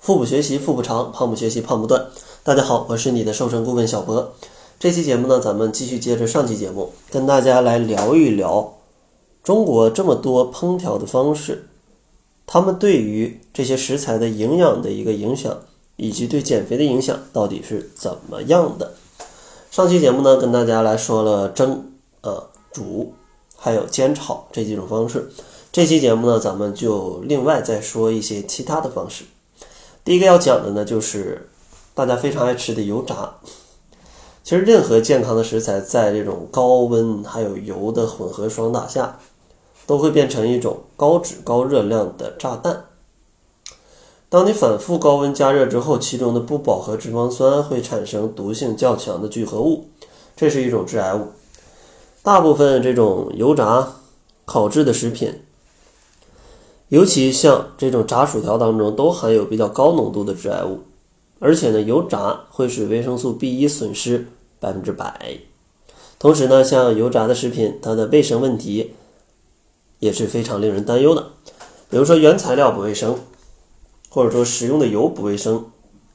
腹部学习腹部长，胖不学习胖不断。大家好，我是你的瘦身顾问小博。这期节目呢，咱们继续接着上期节目，跟大家来聊一聊中国这么多烹调的方式，他们对于这些食材的营养的一个影响，以及对减肥的影响到底是怎么样的。上期节目呢，跟大家来说了蒸、呃煮，还有煎炒这几种方式。这期节目呢，咱们就另外再说一些其他的方式。第一个要讲的呢，就是大家非常爱吃的油炸。其实，任何健康的食材，在这种高温还有油的混合双打下，都会变成一种高脂高热量的炸弹。当你反复高温加热之后，其中的不饱和脂肪酸会产生毒性较强的聚合物，这是一种致癌物。大部分这种油炸、烤制的食品。尤其像这种炸薯条当中都含有比较高浓度的致癌物，而且呢，油炸会使维生素 B 一损失百分之百。同时呢，像油炸的食品，它的卫生问题也是非常令人担忧的。比如说原材料不卫生，或者说使用的油不卫生，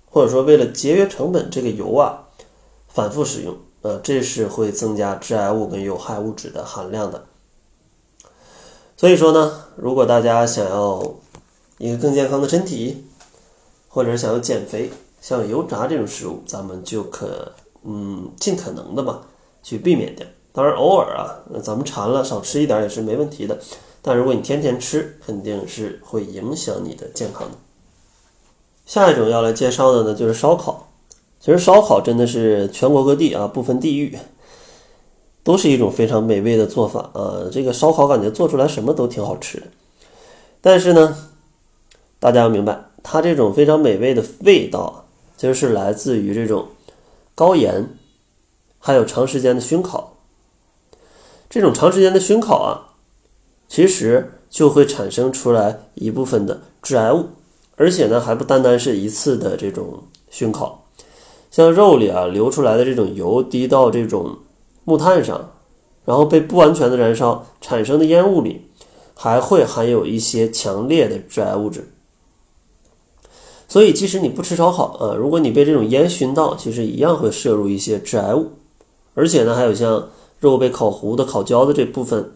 或者说为了节约成本，这个油啊反复使用，呃，这是会增加致癌物跟有害物质的含量的。所以说呢，如果大家想要一个更健康的身体，或者是想要减肥，像油炸这种食物，咱们就可嗯尽可能的吧去避免掉。当然偶尔啊，咱们馋了少吃一点也是没问题的。但如果你天天吃，肯定是会影响你的健康的。下一种要来介绍的呢，就是烧烤。其实烧烤真的是全国各地啊，不分地域。都是一种非常美味的做法啊！这个烧烤感觉做出来什么都挺好吃的，但是呢，大家要明白，它这种非常美味的味道，其实是来自于这种高盐，还有长时间的熏烤。这种长时间的熏烤啊，其实就会产生出来一部分的致癌物，而且呢，还不单单是一次的这种熏烤，像肉里啊流出来的这种油滴到这种。木炭上，然后被不完全的燃烧产生的烟雾里，还会含有一些强烈的致癌物质。所以，即使你不吃烧烤啊，如果你被这种烟熏到，其实一样会摄入一些致癌物。而且呢，还有像肉被烤糊的、烤焦的这部分，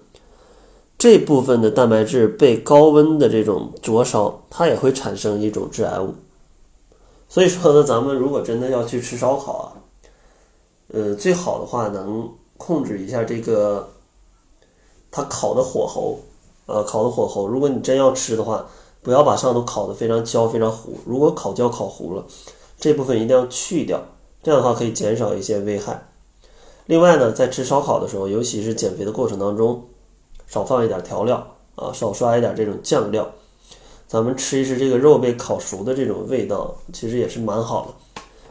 这部分的蛋白质被高温的这种灼烧，它也会产生一种致癌物。所以说呢，咱们如果真的要去吃烧烤啊，呃，最好的话能。控制一下这个，它烤的火候，呃，烤的火候。如果你真要吃的话，不要把上头烤的非常焦、非常糊。如果烤焦、烤糊了，这部分一定要去掉，这样的话可以减少一些危害。另外呢，在吃烧烤的时候，尤其是减肥的过程当中，少放一点调料啊，少刷一点这种酱料，咱们吃一吃这个肉被烤熟的这种味道，其实也是蛮好的。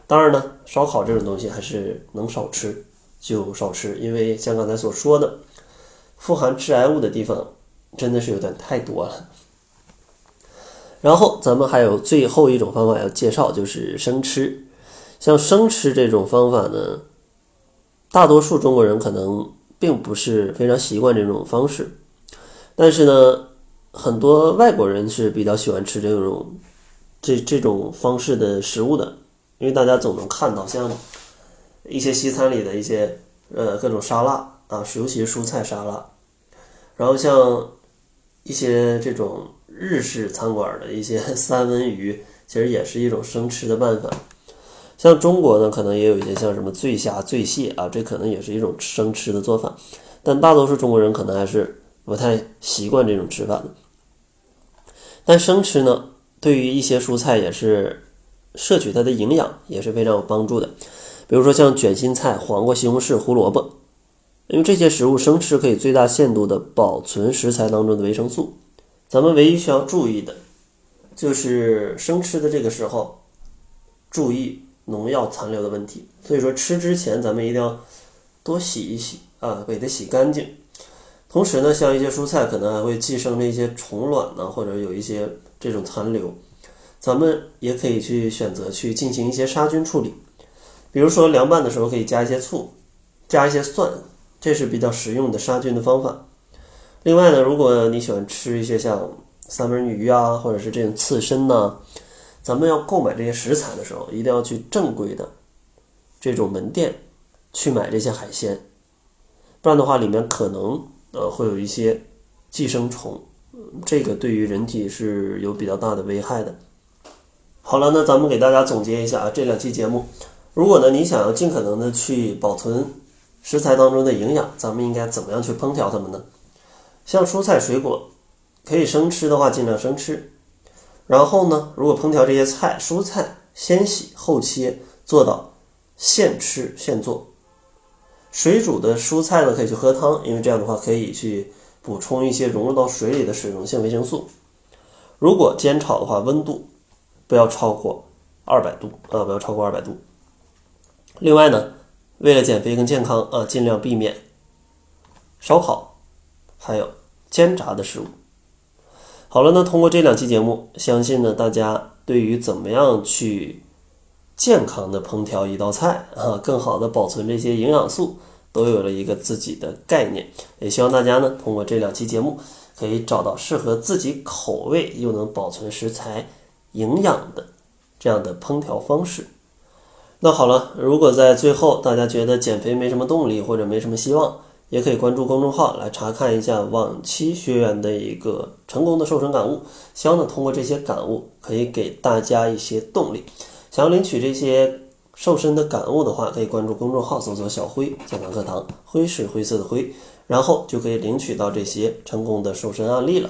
当然呢，烧烤这种东西还是能少吃。就少吃，因为像刚才所说的，富含致癌物的地方真的是有点太多了。然后咱们还有最后一种方法要介绍，就是生吃。像生吃这种方法呢，大多数中国人可能并不是非常习惯这种方式，但是呢，很多外国人是比较喜欢吃这种这这种方式的食物的，因为大家总能看到像。一些西餐里的一些呃各种沙拉啊，尤其是蔬菜沙拉，然后像一些这种日式餐馆的一些 三文鱼，其实也是一种生吃的办法。像中国呢，可能也有一些像什么醉虾、醉蟹啊，这可能也是一种生吃的做法。但大多数中国人可能还是不太习惯这种吃法的。但生吃呢，对于一些蔬菜也是摄取它的营养也是非常有帮助的。比如说像卷心菜、黄瓜、西红柿、胡萝卜，因为这些食物生吃可以最大限度的保存食材当中的维生素。咱们唯一需要注意的，就是生吃的这个时候，注意农药残留的问题。所以说吃之前咱们一定要多洗一洗啊，给它洗干净。同时呢，像一些蔬菜可能还会寄生那些虫卵呢，或者有一些这种残留，咱们也可以去选择去进行一些杀菌处理。比如说凉拌的时候可以加一些醋，加一些蒜，这是比较实用的杀菌的方法。另外呢，如果你喜欢吃一些像三文鱼啊，或者是这种刺身呢，咱们要购买这些食材的时候，一定要去正规的这种门店去买这些海鲜，不然的话，里面可能呃会有一些寄生虫，这个对于人体是有比较大的危害的。好了，那咱们给大家总结一下啊，这两期节目，如果呢你想要尽可能的去保存食材当中的营养，咱们应该怎么样去烹调它们呢？像蔬菜水果，可以生吃的话，尽量生吃。然后呢，如果烹调这些菜蔬菜，先洗后切，做到现吃现做。水煮的蔬菜呢，可以去喝汤，因为这样的话可以去补充一些融入到水里的水溶性维生素。如果煎炒的话，温度不要超过二百度啊，不要超过二百度。另外呢，为了减肥更健康啊，尽量避免烧烤，还有煎炸的食物。好了，那通过这两期节目，相信呢大家对于怎么样去健康的烹调一道菜啊，更好的保存这些营养素，都有了一个自己的概念。也希望大家呢通过这两期节目，可以找到适合自己口味又能保存食材营养的这样的烹调方式。那好了，如果在最后大家觉得减肥没什么动力或者没什么希望，也可以关注公众号来查看一下往期学员的一个成功的瘦身感悟，希望呢通过这些感悟可以给大家一些动力。想要领取这些瘦身的感悟的话，可以关注公众号搜索“小辉健康课堂”，灰是灰色的灰，然后就可以领取到这些成功的瘦身案例了。